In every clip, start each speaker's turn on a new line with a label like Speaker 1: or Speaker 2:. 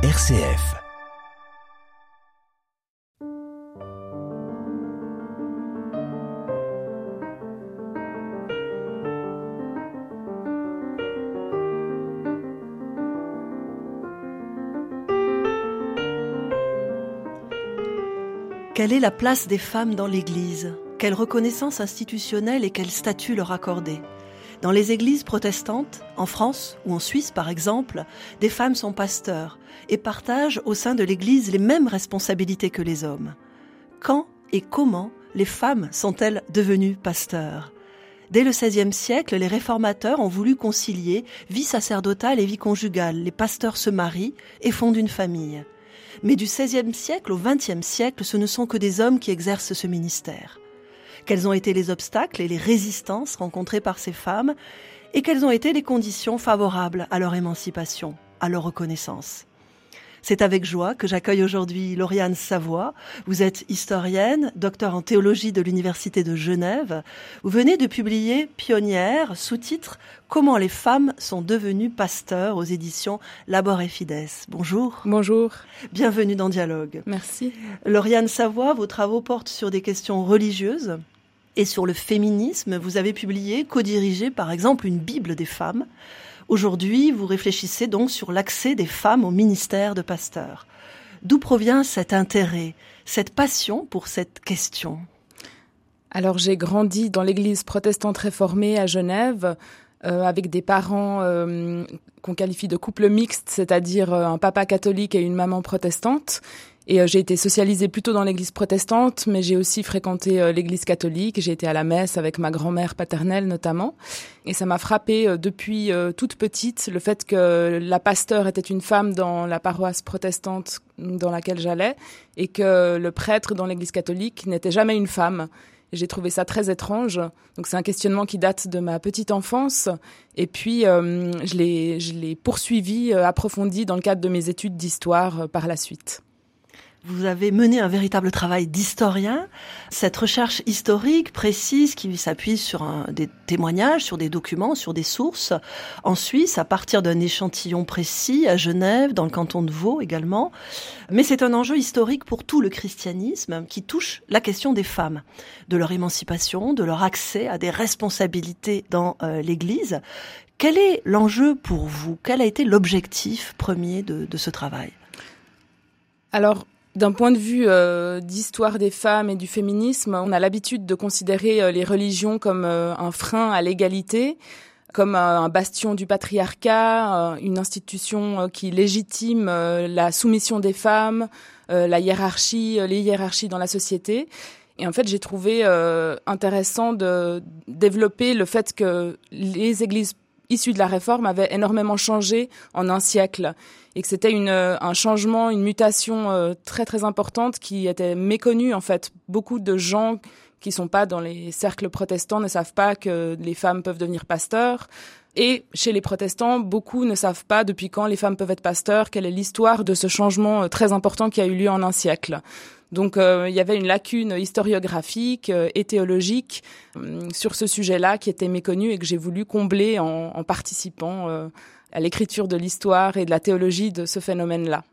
Speaker 1: RCF.
Speaker 2: Quelle est la place des femmes dans l'Église? Quelle reconnaissance institutionnelle et quel statut leur accorder? Dans les églises protestantes, en France ou en Suisse par exemple, des femmes sont pasteurs et partagent au sein de l'Église les mêmes responsabilités que les hommes. Quand et comment les femmes sont-elles devenues pasteurs? Dès le XVIe siècle, les réformateurs ont voulu concilier vie sacerdotale et vie conjugale. Les pasteurs se marient et fondent une famille. Mais du XVIe siècle au XXe siècle, ce ne sont que des hommes qui exercent ce ministère. Quels ont été les obstacles et les résistances rencontrées par ces femmes et quelles ont été les conditions favorables à leur émancipation, à leur reconnaissance c'est avec joie que j'accueille aujourd'hui Lauriane Savoie. Vous êtes historienne, docteur en théologie de l'Université de Genève. Vous venez de publier Pionnière, sous-titre Comment les femmes sont devenues pasteurs aux éditions Labor et Fides. Bonjour.
Speaker 3: Bonjour.
Speaker 2: Bienvenue dans Dialogue.
Speaker 3: Merci.
Speaker 2: Lauriane Savoie, vos travaux portent sur des questions religieuses et sur le féminisme. Vous avez publié, co-dirigé par exemple une Bible des femmes. Aujourd'hui, vous réfléchissez donc sur l'accès des femmes au ministère de pasteur. D'où provient cet intérêt, cette passion pour cette question?
Speaker 3: Alors j'ai grandi dans l'église protestante réformée à Genève. Euh, avec des parents euh, qu'on qualifie de couple mixte, c'est-à-dire euh, un papa catholique et une maman protestante. Et j'ai été socialisée plutôt dans l'église protestante, mais j'ai aussi fréquenté l'église catholique. J'ai été à la messe avec ma grand-mère paternelle notamment. Et ça m'a frappé depuis toute petite le fait que la pasteur était une femme dans la paroisse protestante dans laquelle j'allais et que le prêtre dans l'église catholique n'était jamais une femme. J'ai trouvé ça très étrange. Donc c'est un questionnement qui date de ma petite enfance. Et puis euh, je l'ai poursuivi, euh, approfondi dans le cadre de mes études d'histoire euh, par la suite.
Speaker 2: Vous avez mené un véritable travail d'historien. Cette recherche historique précise qui s'appuie sur des témoignages, sur des documents, sur des sources en Suisse à partir d'un échantillon précis à Genève, dans le canton de Vaud également. Mais c'est un enjeu historique pour tout le christianisme qui touche la question des femmes, de leur émancipation, de leur accès à des responsabilités dans euh, l'Église. Quel est l'enjeu pour vous? Quel a été l'objectif premier de, de ce travail?
Speaker 3: Alors, d'un point de vue euh, d'histoire des femmes et du féminisme, on a l'habitude de considérer euh, les religions comme euh, un frein à l'égalité, comme un bastion du patriarcat, une institution qui légitime la soumission des femmes, la hiérarchie, les hiérarchies dans la société. Et en fait, j'ai trouvé intéressant de développer le fait que les églises issues de la réforme avaient énormément changé en un siècle et que c'était une, euh, un changement, une mutation euh, très très importante qui était méconnue en fait. Beaucoup de gens qui sont pas dans les cercles protestants ne savent pas que les femmes peuvent devenir pasteurs. Et chez les protestants, beaucoup ne savent pas depuis quand les femmes peuvent être pasteurs, quelle est l'histoire de ce changement euh, très important qui a eu lieu en un siècle. Donc il y avait une lacune historiographique et théologique sur ce sujet-là qui était méconnue et que j'ai voulu combler en, en participant à l'écriture de l'histoire et de la théologie de ce phénomène-là.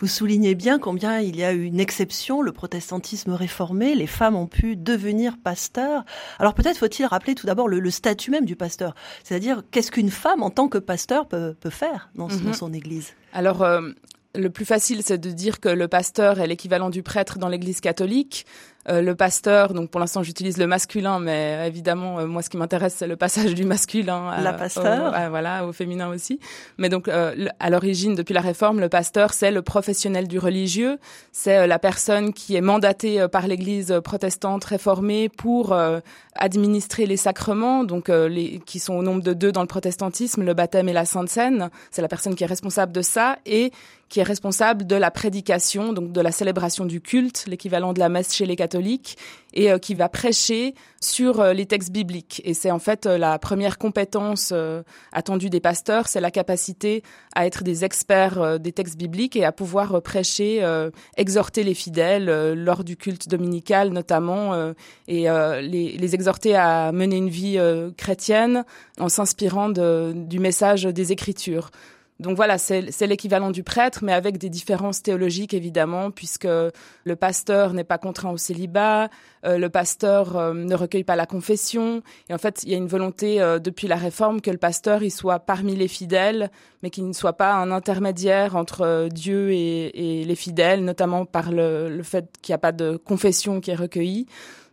Speaker 2: Vous soulignez bien combien il y a eu une exception, le protestantisme réformé, les femmes ont pu devenir pasteurs. Alors peut-être faut-il rappeler tout d'abord le, statut même du pasteur, c'est-à-dire qu'est-ce qu'une femme en tant que pasteur peut, faire dans, mhm. son église?
Speaker 3: Alors euh, le plus facile, c'est de dire que le pasteur est l'équivalent du prêtre dans l'église catholique. Euh, le pasteur, donc pour l'instant j'utilise le masculin, mais évidemment euh, moi ce qui m'intéresse c'est le passage du masculin
Speaker 2: à, la pasteur,
Speaker 3: au, voilà, au féminin aussi. Mais donc euh, à l'origine, depuis la réforme, le pasteur c'est le professionnel du religieux, c'est la personne qui est mandatée par l'Église protestante réformée pour administrer les sacrements, donc les qui sont au nombre de deux dans le protestantisme, le baptême et la Sainte Seine. C'est la personne qui est responsable de ça et qui est responsable de la prédication, donc de la célébration du culte, l'équivalent de la messe chez les catholiques, et euh, qui va prêcher sur euh, les textes bibliques. Et c'est en fait euh, la première compétence attendue des pasteurs, c'est la capacité à être des experts des textes bibliques et à pouvoir prêcher, exhorter les fidèles lors du culte dominical notamment, et les, les, exhorter à mener une vie chrétienne en s'inspirant du message des Écritures. Donc voilà, c'est l'équivalent du prêtre, mais avec des différences théologiques évidemment, puisque le pasteur n'est pas contraint au célibat, euh, le pasteur euh, ne recueille pas la confession, et en fait, il y a une volonté euh, depuis la réforme que le pasteur il soit parmi les fidèles, mais qu'il ne soit pas un intermédiaire entre Dieu et, les fidèles, notamment par le, le fait qu'il n'y a pas de confession qui est recueillie.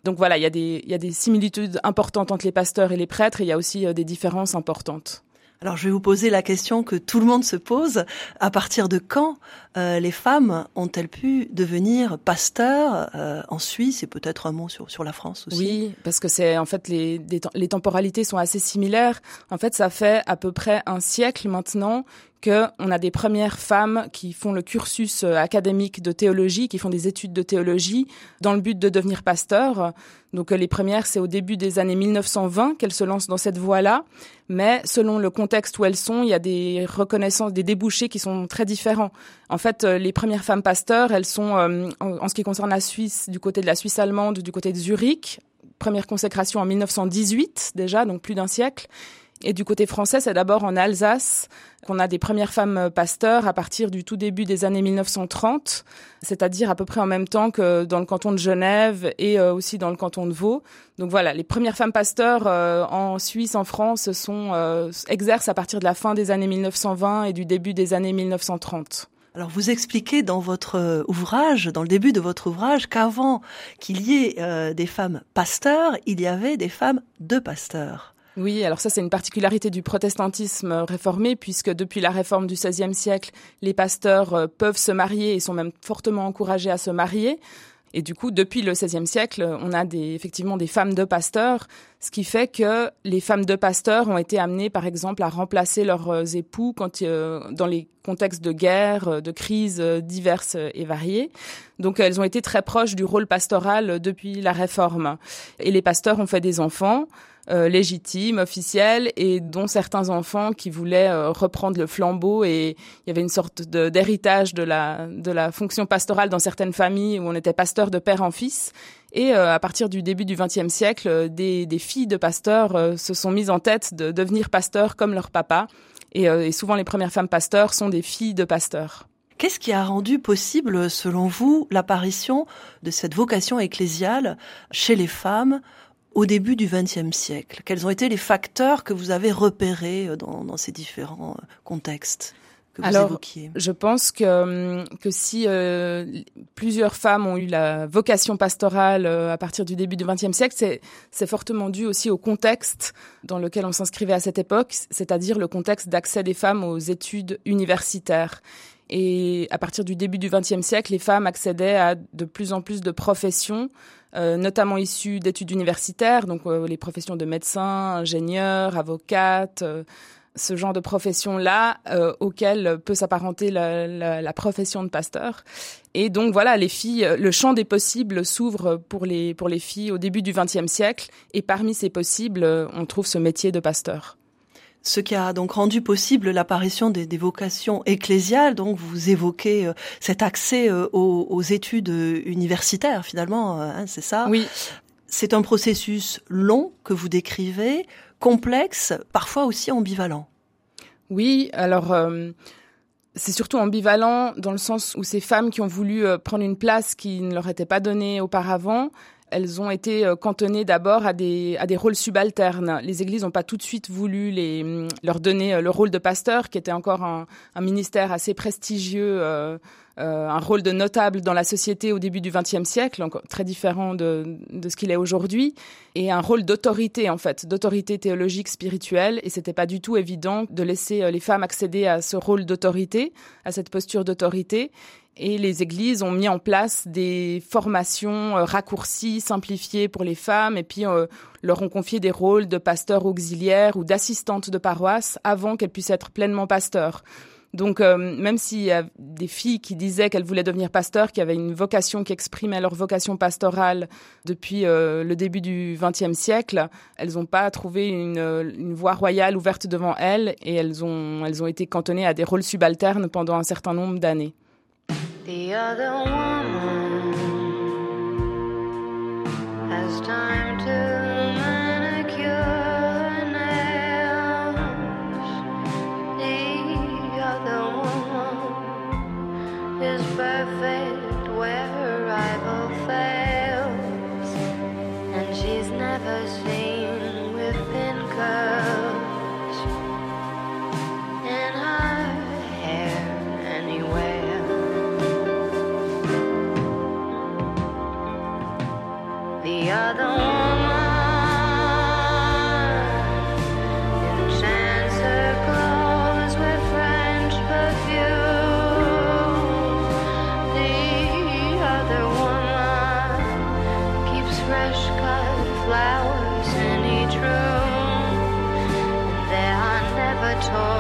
Speaker 3: Donc voilà, il y, a des, il y a des similitudes importantes entre les pasteurs et les prêtres, et il y a aussi des différences importantes.
Speaker 2: Alors je vais vous poser la question que tout le monde se pose. À partir de quand euh, les femmes ont-elles pu devenir pasteurs euh, en Suisse? Et peut-être un mot sur, sur la France aussi
Speaker 3: Oui, parce que c'est en fait les, les temporalités sont assez similaires. En fait, ça fait à peu près un siècle maintenant qu'on a des premières femmes qui font le cursus euh, académique de théologie, qui font des études de théologie dans le but de devenir pasteur. Donc euh, les premières, c'est au début des années 1920 qu'elles se lancent dans cette voie-là, mais selon le contexte où elles sont, il y a des reconnaissances, des débouchés qui sont très différents. En fait, euh, les premières femmes pasteurs, elles sont, en ce qui concerne la Suisse, du côté de la Suisse allemande, du côté de Zurich, première consécration en 1918 déjà, donc plus d'un siècle. Et du côté français, c'est d'abord en Alsace qu'on a des premières femmes pasteurs à partir du tout début des années 1930, c'est-à-dire à peu près en même temps que dans le canton de Genève et euh, aussi dans le canton de Vaud. Donc voilà, les premières femmes pasteurs euh, en Suisse, en France, sont euh, exercent à partir de la fin des années 1920 et du début des années 1930.
Speaker 2: Alors vous expliquez dans votre ouvrage, dans le début de votre ouvrage, qu'avant qu'il y ait des femmes pasteurs, il y avait des femmes de pasteurs.
Speaker 3: Oui, alors ça c'est une particularité du protestantisme réformé puisque depuis la réforme du XVIe siècle, les pasteurs euh, peuvent se marier et sont même fortement encouragés à se marier. Et du coup, depuis le XVIe siècle, on a des, effectivement des femmes de pasteurs, ce qui fait que les femmes de pasteurs ont été amenées, par exemple, à remplacer leurs euh, époux quand, euh, dans les contextes de guerre, de crises diverses et variées. Donc, elles ont été très proches du rôle pastoral depuis la réforme. Et les pasteurs ont fait des enfants. Euh, légitimes, officiels, et dont certains enfants qui voulaient euh, reprendre le flambeau. Et il y avait une sorte d'héritage de, la, de la fonction pastorale dans certaines familles où on était pasteur de père en fils. Et euh, à partir du début du XXe siècle, des, des, filles de pasteurs se sont mises en tête de devenir pasteurs comme leur papa. Et souvent, les premières femmes pasteurs sont des filles de pasteurs.
Speaker 2: Qu'est-ce qui a rendu possible, selon vous, l'apparition de cette vocation ecclésiale chez les femmes au début du XXe siècle Quels ont été les facteurs que vous avez repérés euh, dans, ces différents euh, contextes que vous
Speaker 3: Alors,
Speaker 2: évoquiez?
Speaker 3: je pense que, hum, que si euh, plusieurs femmes ont eu la vocation pastorale à partir du début du XXe siècle, c'est, fortement dû aussi au contexte dans lequel on s'inscrivait à cette époque, c'est-à-dire le contexte d'accès des femmes aux études universitaires. Et à partir du début du XXe siècle, les femmes accédaient à de plus en plus de professions euh, notamment issus d'études universitaires, donc euh, les professions de médecin, ingénieur, avocate, euh, ce genre de profession-là auquel peut s'apparenter la, la, la, profession de pasteur. Et donc voilà, les filles, le champ des possibles s'ouvre pour les pour les filles au début du XXe siècle, et parmi ces possibles, on trouve ce métier de pasteur
Speaker 2: ce qui a donc rendu possible l'apparition des, vocations ecclésiales. Donc vous évoquez euh, cet accès euh, aux, études universitaires finalement, euh, hein, c'est ça?
Speaker 3: Oui.
Speaker 2: C'est un processus long que vous décrivez, complexe, parfois aussi ambivalent.
Speaker 3: Oui, alors c'est surtout ambivalent dans le sens où ces femmes qui ont voulu prendre une place qui ne leur était pas donnée auparavant, elles ont été euh, cantonnées d'abord à des, à des rôles subalternes. Les églises n'ont pas tout de suite voulu mm, leur donner euh, le rôle de pasteur, qui était encore un, ministère assez prestigieux, euh, un rôle de notable dans la société au début du XXe siècle, très différent de, de ce qu'il est aujourd'hui, et un rôle d'autorité en fait, d'autorité théologique, spirituelle. Et c'était pas du tout évident de laisser les femmes accéder à ce rôle d'autorité, à cette posture d'autorité et les églises ont mis en place des formations euh, raccourcies, simplifiées pour les femmes, et puis euh, leur ont confié des rôles de pasteur auxiliaire ou d'assistante de paroisse avant qu'elles puissent être pleinement pasteurs. Donc, euh, même s'il y a des filles qui disaient qu'elles voulaient devenir pasteurs, qui avaient une vocation qui exprimait leur vocation pastorale depuis le début du XXe siècle, elles n'ont pas trouvé une, voie royale ouverte devant elles et elles ont été cantonnées à des rôles subalternes pendant un certain nombre d'années. The other woman has time to
Speaker 1: guitar.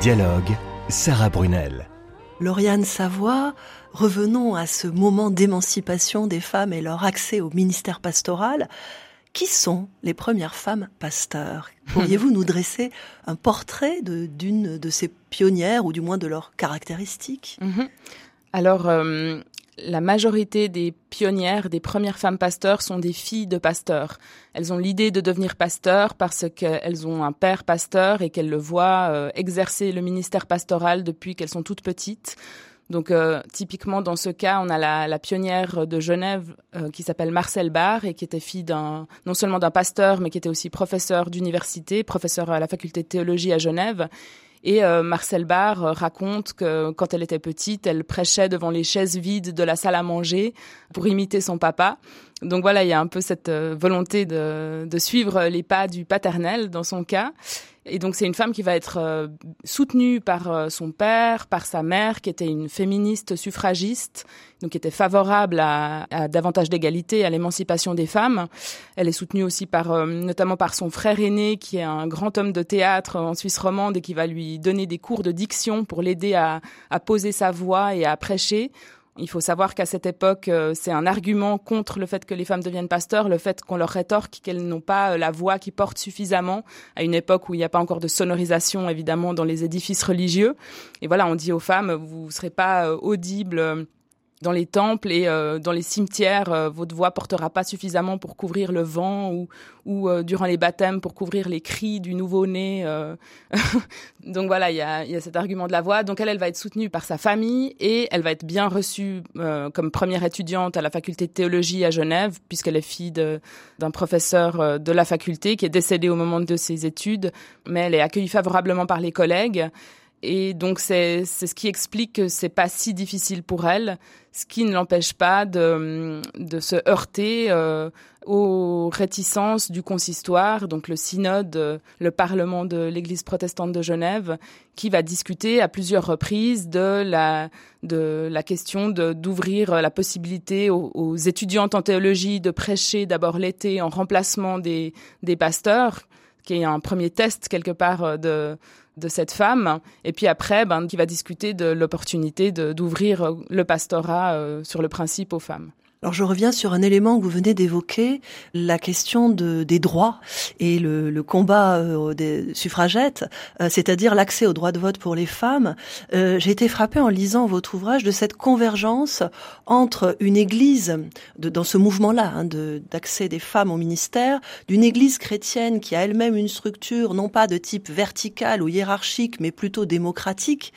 Speaker 4: Dialogue, Sarah Brunel.
Speaker 2: Lauriane Savoie, revenons à ce moment d'émancipation des femmes et leur accès au ministère pastoral. Qui sont les premières femmes pasteurs? Pourriez-vous nous dresser un portrait d'une de, ces pionnières ou du moins de leurs caractéristiques?
Speaker 3: Mhm. Alors, euh, la majorité des pionnières, des premières femmes pasteurs sont des filles de pasteurs. Elles ont l'idée de devenir pasteurs parce qu'elles ont un père pasteur et qu'elles le voient euh, exercer le ministère pastoral depuis qu'elles sont toutes petites. Donc, euh, typiquement, dans ce cas, on a la, pionnière de Genève euh, qui s'appelle Marcel Barr et qui était fille non seulement d'un pasteur, mais qui était aussi professeur d'université, professeur à la faculté de théologie à Genève. Et euh, Marcel Barr euh, raconte que quand elle était petite, elle prêchait devant les chaises vides de la salle à manger pour imiter son papa. Donc voilà, il y a un peu cette euh, volonté de, de suivre les pas du paternel dans son cas. Et donc c'est une femme qui va être euh, soutenue par euh, son père, par sa mère, qui était une féministe suffragiste, donc qui était favorable à, à davantage d'égalité, à l'émancipation des femmes. Elle est soutenue aussi par, notamment par son frère aîné, qui est un grand homme de théâtre en Suisse romande et qui va lui donner des cours de diction pour l'aider à, à poser sa voix et à prêcher. Il faut savoir qu'à cette époque, euh, c'est un argument contre le fait que les femmes deviennent pasteurs, le fait qu'on leur rétorque qu'elles n'ont pas euh, la voix qui porte suffisamment, à une époque où il n'y a pas encore de sonorisation, évidemment, dans les édifices religieux. Et voilà, on dit aux femmes, vous ne serez pas euh, audibles dans les temples et euh, dans les cimetières, euh, votre voix portera pas suffisamment pour couvrir le vent ou, ou euh, durant les baptêmes pour couvrir les cris du nouveau-né. euh. Donc voilà, il y a, y a cet argument de la voix. Donc elle, elle va être soutenue par sa famille et elle va être bien reçue euh, comme première étudiante à la faculté de théologie à Genève, puisqu'elle est fille d'un professeur euh, de la faculté qui est décédé au moment de ses études, mais elle est accueillie favorablement par les collègues. Et donc c'est ce qui explique que c'est pas si difficile pour elle, ce qui ne l'empêche pas de de se heurter euh, aux réticences du consistoire, donc le synode, euh, le parlement de l'Église protestante de Genève, qui va discuter à plusieurs reprises de la de la question d'ouvrir la possibilité aux, aux étudiantes en théologie de prêcher d'abord l'été en remplacement des des pasteurs, qui est un premier test quelque part de de cette femme, et puis après, ben, qui va discuter de l'opportunité d'ouvrir euh, le pastorat euh, sur le principe aux femmes.
Speaker 2: Alors je reviens sur un élément que vous venez d'évoquer, la question de, des droits et le, combat euh, des suffragettes, euh, c'est-à-dire l'accès au droit de vote pour les femmes. Euh, J'ai été frappée en lisant votre ouvrage de cette convergence entre une église, de, dans ce mouvement-là, hein, d'accès des femmes au ministère, d'une église chrétienne qui a elle-même une structure non pas de type vertical ou hiérarchique, mais plutôt démocratique,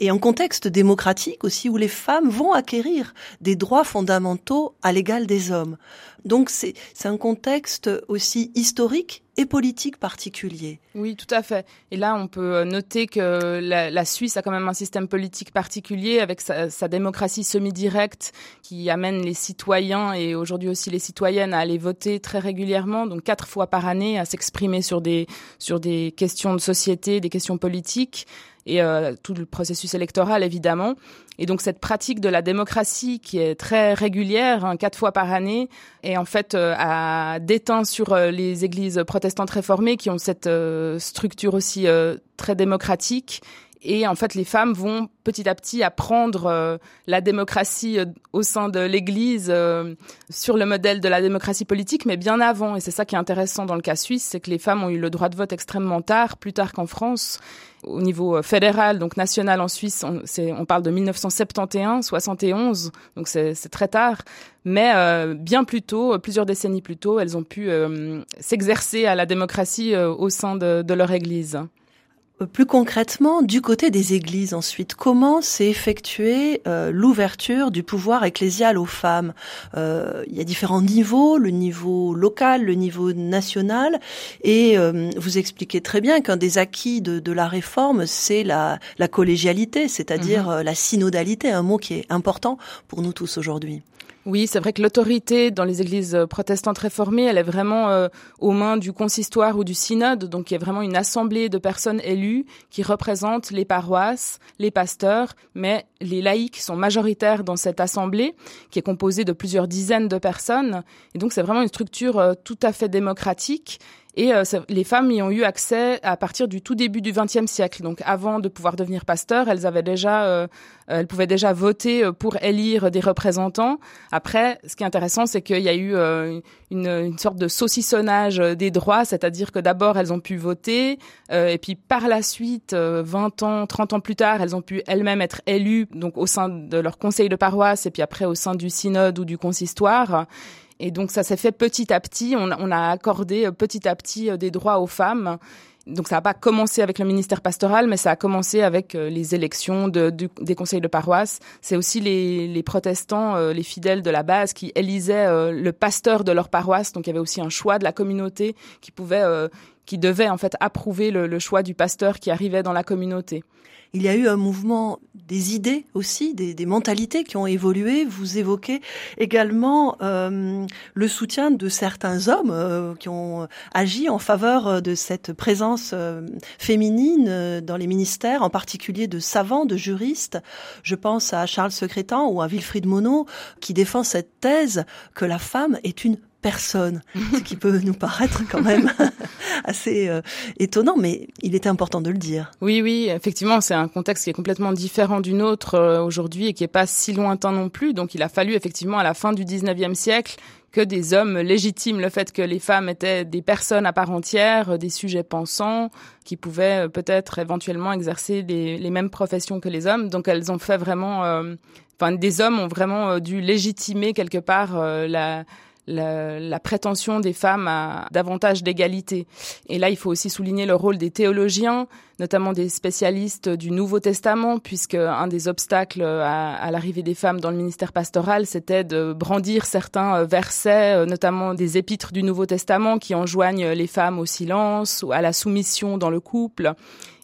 Speaker 2: et en contexte démocratique aussi où les femmes vont acquérir des droits fondamentaux à l'égal des hommes. Donc c'est un contexte aussi historique et politique particulier.
Speaker 3: Oui, tout à fait. Et là, on peut euh, noter que la, la Suisse a quand même un système politique particulier avec sa, sa démocratie semi-directe qui amène les citoyens et aujourd'hui aussi les citoyennes à aller voter très régulièrement, donc quatre fois par année, à s'exprimer sur des sur des questions de société, des questions politiques et euh, tout le processus électoral évidemment. Et donc cette pratique de la démocratie qui est très régulière, hein, quatre fois par année, est en fait euh, à déteint sur euh, les églises protestantes réformées qui ont cette euh, structure aussi euh, très démocratique Et en fait, les femmes vont petit à petit apprendre euh, la démocratie euh, au sein de l'Église euh, sur le modèle de la démocratie politique, mais bien avant. Et c'est ça qui est intéressant dans le cas suisse, c'est que les femmes ont eu le droit de vote extrêmement tard, plus tard qu'en France. Au niveau fédéral, donc national en Suisse, on, on parle de 1971, 71, donc c'est très tard. Mais bien plus tôt, plusieurs décennies plus tôt, elles ont pu s'exercer à la démocratie au sein de, de leur Église.
Speaker 2: Euh, plus concrètement, du côté des églises ensuite, comment s'est effectuée euh, l'ouverture du pouvoir ecclésial aux femmes? Euh, Il y a différents niveaux, le niveau local, le niveau national, et vous expliquez très bien qu'un des acquis de, de la réforme, c'est la, la, collégialité, c'est-à-dire mhm. la synodalité, un mot qui est important pour nous tous aujourd'hui.
Speaker 3: Oui, c'est vrai que l'autorité dans les églises euh, protestantes réformées, elle est vraiment euh, aux mains du consistoire ou du synode. Donc il y a vraiment une assemblée de personnes élues qui représentent les paroisses, les pasteurs, mais les laïcs sont majoritaires dans cette assemblée qui est composée de plusieurs dizaines de personnes. Et donc c'est vraiment une structure euh, tout à fait démocratique et euh, les femmes y ont eu accès à partir du tout début du XXe siècle. Donc, avant de pouvoir devenir pasteur, elles avaient déjà, euh, elles pouvaient déjà voter euh, pour élire des représentants. Après, ce qui est intéressant, c'est qu'il y a eu une, une, sorte de saucissonnage des droits, c'est-à-dire que d'abord elles ont pu voter, et puis par la suite, 20 ans, 30 ans plus tard, elles ont pu elles-mêmes être élues, donc au sein de leur conseil de paroisse, et puis après au sein du synode ou du consistoire. Et donc ça s'est fait petit à petit. On, on, a accordé euh, petit à petit euh, des droits aux femmes. Donc ça n'a pas commencé avec le ministère pastoral, mais ça a commencé avec euh, les élections de, des conseils de paroisse. C'est aussi les, les protestants, les fidèles de la base, qui élisaient le pasteur de leur paroisse. Donc il y avait aussi un choix de la communauté qui pouvait, qui devait en fait approuver le, choix du pasteur qui arrivait dans la communauté.
Speaker 2: Il y a eu un mouvement des idées aussi, des, mentalités qui ont évolué. Vous évoquez également euh, le soutien de certains hommes euh, qui ont agi en faveur de cette présence euh, féminine euh, dans les ministères, en particulier de savants, de juristes. Je pense à Charles Secrétan ou à Wilfried Monod qui défend cette thèse que la femme est une personne, ce qui peut nous paraître quand même assez euh, étonnant, mais il était important de le dire.
Speaker 3: Oui, oui, effectivement, c'est un contexte qui est complètement différent du nôtre euh, aujourd'hui et qui est pas si lointain non plus. Donc, il a fallu effectivement à la fin du 19e siècle que des hommes légitiment le fait que les femmes étaient des personnes à part entière, des sujets pensants, qui pouvaient euh, peut-être éventuellement exercer les, mêmes professions que les hommes. Donc, elles ont fait vraiment, enfin, des hommes ont vraiment dû légitimer quelque part la la, prétention des femmes à davantage d'égalité. Et là, il faut aussi souligner le rôle des théologiens, notamment des spécialistes du Nouveau Testament, puisque un des obstacles à, l'arrivée des femmes dans le ministère pastoral, c'était de brandir certains versets, notamment des épîtres du Nouveau Testament qui enjoignent les femmes au silence ou à la soumission dans le couple.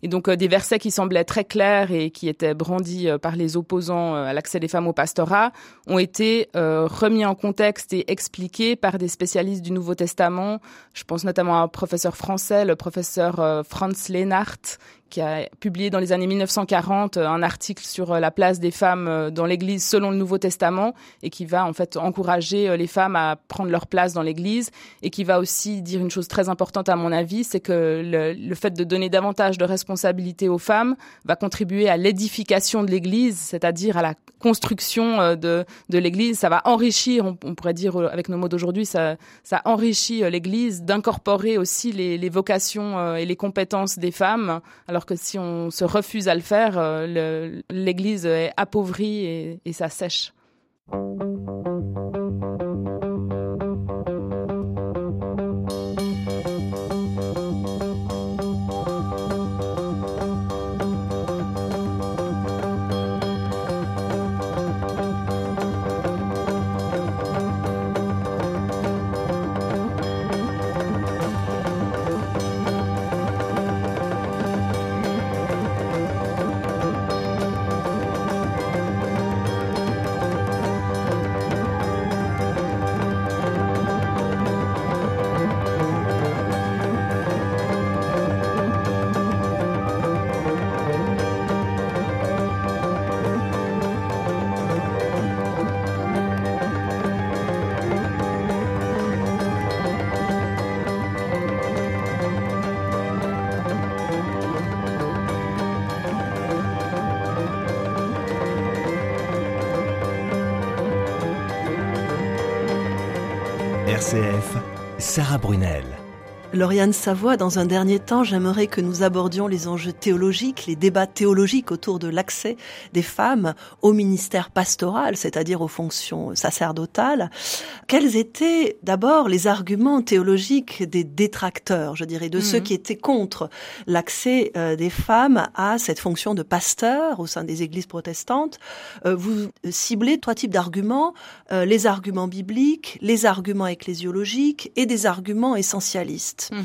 Speaker 3: Et donc euh, des versets qui semblaient très clairs et qui étaient brandis euh, par les opposants euh, à l'accès des femmes au pastorat ont été remis en contexte et expliqués par des spécialistes du Nouveau Testament. Je pense notamment à un professeur français, le professeur Franz Lehnart, qui a publié dans les années 1940 euh, un article sur euh, la place des femmes euh, dans l'Église selon le Nouveau Testament et qui va en fait encourager les femmes à prendre leur place dans l'Église et qui va aussi dire une chose très importante à mon avis, c'est que le, fait de donner davantage de responsabilités aux femmes va contribuer à l'édification de l'Église, c'est-à-dire à la construction de, de l'Église. Ça va enrichir, on, pourrait dire avec nos mots d'aujourd'hui, ça, enrichit l'Église d'incorporer aussi les, vocations et les compétences des femmes. Alors que si on se refuse à le faire, euh, l'Église est appauvrie et, et ça sèche.
Speaker 4: RCF, Sarah Brunel.
Speaker 2: Lauriane Savoie, dans un dernier temps, j'aimerais que nous abordions les enjeux théologiques, les débats théologiques autour de l'accès des femmes au ministère pastoral, c'est-à-dire aux fonctions sacerdotales. Quels étaient d'abord les arguments théologiques des détracteurs, je dirais, de ceux
Speaker 3: Mhm.
Speaker 2: qui étaient contre l'accès euh, des femmes à cette fonction de pasteur au sein des églises protestantes? Euh, Vous ciblez trois types d'arguments, euh, les arguments bibliques, les arguments ecclésiologiques et des arguments essentialistes.
Speaker 3: Mhm.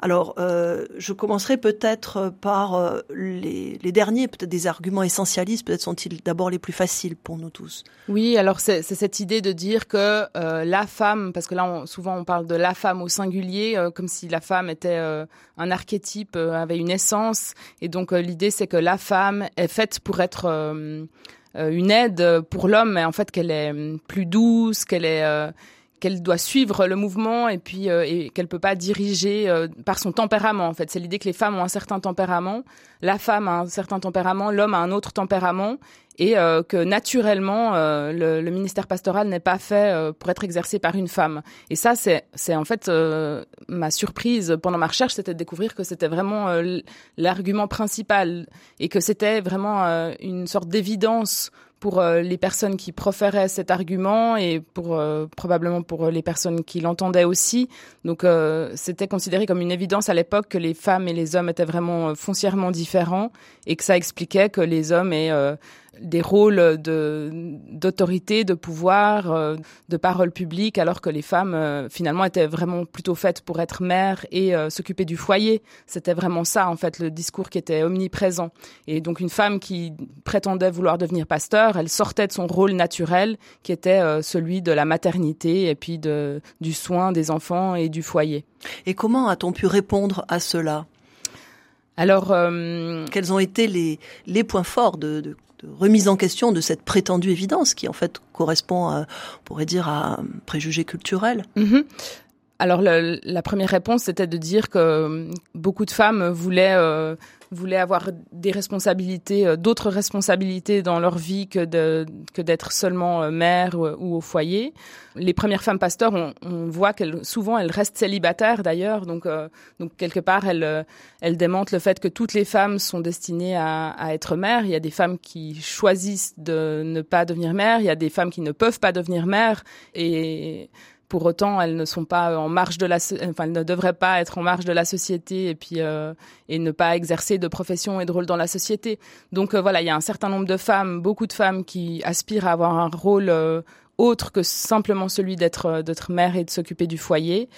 Speaker 2: Alors, euh, je commencerai peut-être par euh, les, les derniers, peut-être des arguments essentialistes, peut-être sont-ils d'abord les plus faciles pour nous tous.
Speaker 3: Oui, alors c'est cette idée de dire que euh, la femme, parce que là on- souvent on parle de la femme au singulier, euh, comme si la femme était euh, un archétype, euh, avait une essence, et donc euh, l'idée c'est que la femme est faite pour être euh, euh, une aide pour l'homme, mais en fait qu'elle est euh, plus douce, qu'elle est euh, qu'elle doit suivre le mouvement et puis euh, et qu'elle peut pas diriger euh, par son tempérament en fait. C'est l'idée que les femmes ont un certain tempérament la femme a un certain tempérament l'homme a un autre tempérament et euh, que naturellement euh, le, le ministère pastoral n'est pas fait euh, pour être exercé par une femme. Et ça, c'est c'est en fait euh, ma surprise pendant ma recherche, c'était de découvrir que c'était vraiment euh, l'argument principal et que c'était vraiment euh, une sorte d'évidence pour les personnes qui proféraient cet argument et pour euh, probablement pour les personnes qui l'entendaient aussi. Donc euh, c'était considéré comme une évidence à l'époque que les femmes et les hommes étaient vraiment foncièrement différents et que ça expliquait que les hommes aient euh, des rôles de d'autorité, de pouvoir, euh, de parole publique, alors que les femmes euh, finalement étaient vraiment plutôt faites pour être mères et euh, s'occuper du foyer. C'était vraiment ça en fait le discours qui était omniprésent. Et donc une femme qui prétendait vouloir devenir pasteur, elle sortait de son rôle naturel qui était celui de la maternité et puis de du soin des enfants et du foyer.
Speaker 2: Et comment a-t-on pu répondre à cela?
Speaker 3: Alors
Speaker 2: Quels ont été les, les points forts de, de, remise en question de cette prétendue évidence qui en fait correspond, à, on pourrait dire, à un préjugé culturel
Speaker 3: Mhm. Alors la première réponse c'était de dire que euh, beaucoup de femmes voulaient euh, voulaient avoir des responsabilités, euh, d'autres responsabilités dans leur vie que de que d'être seulement euh, mère ou, au foyer. Les premières femmes pasteurs, on, on voit qu'elles souvent elles restent célibataires d'ailleurs, donc euh, donc quelque part elles euh, elles démentent le fait que toutes les femmes sont destinées à, à être mères. Il y a des femmes qui choisissent de ne pas devenir mères, il y a des femmes qui ne peuvent pas devenir mères et pour autant, elles ne sont pas en marge de la, enfin, elles ne devraient pas être en marge de la société et puis euh, et ne pas exercer de profession et de rôle dans la société. Donc euh, voilà, il y a un certain nombre de femmes, beaucoup de femmes qui aspirent à avoir un rôle euh, autre que simplement celui d'être euh, d'être mère et de s'occuper du foyer.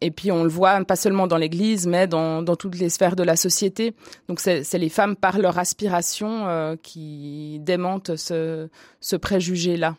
Speaker 3: Et puis on le voit pas seulement dans l'Église, mais dans, dans toutes les sphères de la société. Donc c'est c'est les femmes par leur aspiration euh, qui démentent ce, ce préjugé-là.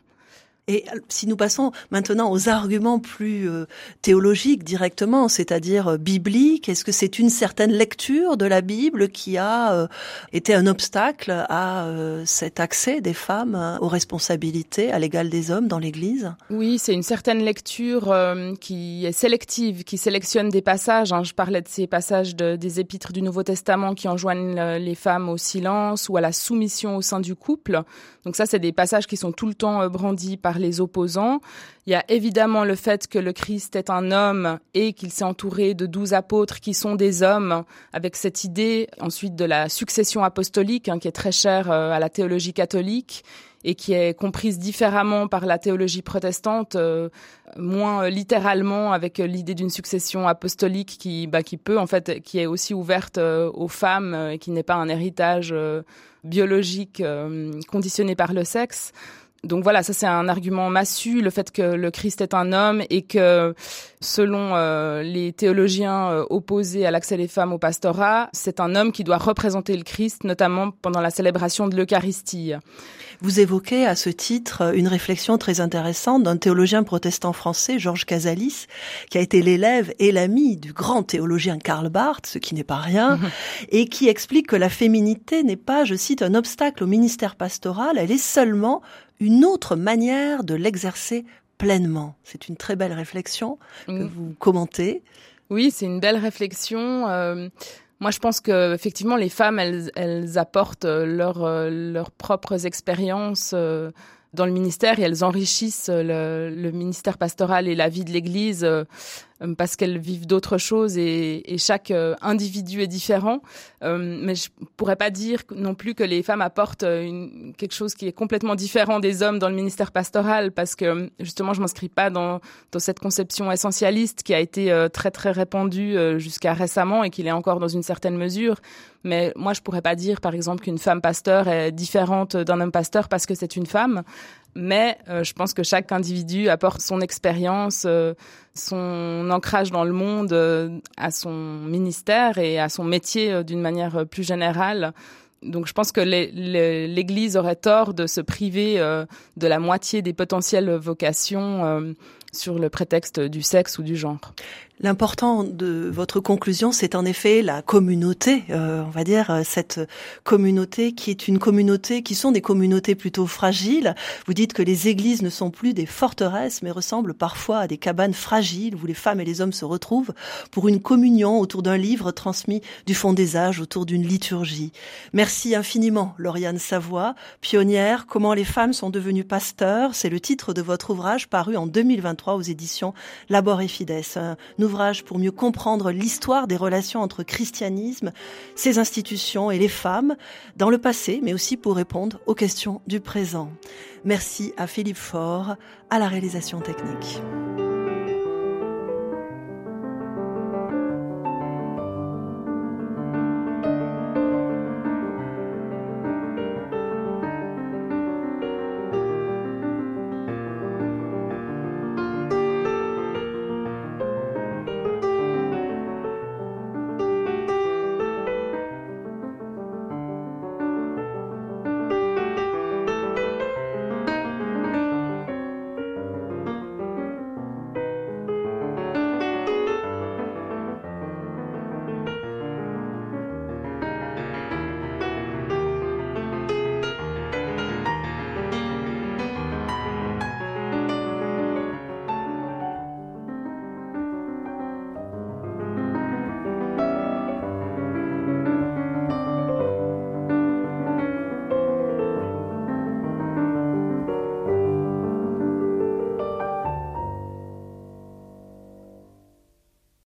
Speaker 2: Et si nous passons maintenant aux arguments plus euh, théologiques directement, c'est-à-dire euh, bibliques, est-ce que c'est une certaine lecture de la Bible qui a euh, été un obstacle à euh, cet accès des femmes euh, aux responsabilités à l'égal des hommes dans l'Église?
Speaker 3: Oui, c'est une certaine lecture euh, qui est sélective, qui sélectionne des passages. hein. Je parlais de ces passages de- des épîtres du Nouveau Testament qui enjoignent euh, les femmes au silence ou à la soumission au sein du couple. Donc ça, c'est des passages qui sont tout le temps euh, brandis par les opposants. Il y a évidemment le fait que le Christ est un homme et qu'il s'est entouré de douze apôtres qui sont des hommes, avec cette idée ensuite de la succession apostolique hein, qui est très chère euh, à la théologie catholique et qui est comprise différemment par la théologie protestante, euh, moins euh, littéralement avec l'idée d'une succession apostolique qui, bah, qui peut en fait, qui est aussi ouverte euh, aux femmes et qui n'est pas un héritage biologique conditionné par le sexe. Donc voilà, ça c'est un argument massu, le fait que le Christ est un homme et que selon euh, les théologiens euh, opposés à l'accès des femmes au pastorat, c'est un homme qui doit représenter le Christ, notamment pendant la célébration de l'Eucharistie.
Speaker 2: Vous évoquez à ce titre une réflexion très intéressante d'un théologien protestant français, Georges Casalis, qui a été l'élève et l'ami du grand théologien Karl Barth, ce qui n'est pas rien, et qui explique que la féminité n'est pas, je cite, un obstacle au ministère pastoral, elle est seulement une autre manière de l'exercer pleinement. C'est une très belle réflexion que
Speaker 3: Mm.
Speaker 2: vous commentez.
Speaker 3: Oui, c'est une belle réflexion. Euh, moi, je pense que effectivement, les femmes, elles, elles apportent euh, leur, euh, leurs propres expériences euh, dans le ministère et elles enrichissent le, le ministère pastoral et la vie de l'Église parce qu'elles vivent d'autres choses et, chaque euh, individu est différent. Euh, mais je pourrais pas dire non plus que les femmes apportent une, quelque chose qui est complètement différent des hommes dans le ministère pastoral parce que justement je m'inscris pas dans, dans cette conception essentialiste qui a été très très répandue jusqu'à récemment et qui l'est encore dans une certaine mesure. Mais moi, je pourrais pas dire, par exemple, qu'une femme pasteur est différente d'un homme pasteur parce que c'est une femme. Mais euh, je pense que chaque individu apporte son expérience, euh, son ancrage dans le monde euh, à son ministère et à son métier d'une manière plus générale. Donc je pense que l'Église aurait tort de se priver de la moitié des potentielles vocations sur le prétexte du sexe ou du genre.
Speaker 2: L'important de votre conclusion, c'est en effet la communauté, euh, on va dire euh, cette communauté qui est une communauté qui sont des communautés plutôt fragiles. Vous dites que les églises ne sont plus des forteresses, mais ressemblent parfois à des cabanes fragiles où les femmes et les hommes se retrouvent pour une communion autour d'un livre transmis du fond des âges, autour d'une liturgie. Merci infiniment, Lauriane Savoie, pionnière. Comment les femmes sont devenues pasteurs, c'est le titre de votre ouvrage paru en 2023 aux éditions Labor et Fides ouvrage pour mieux comprendre l'histoire des relations entre christianisme, ses institutions et les femmes dans le passé, mais aussi pour répondre aux questions du présent. Merci à Philippe Faure, à la réalisation technique.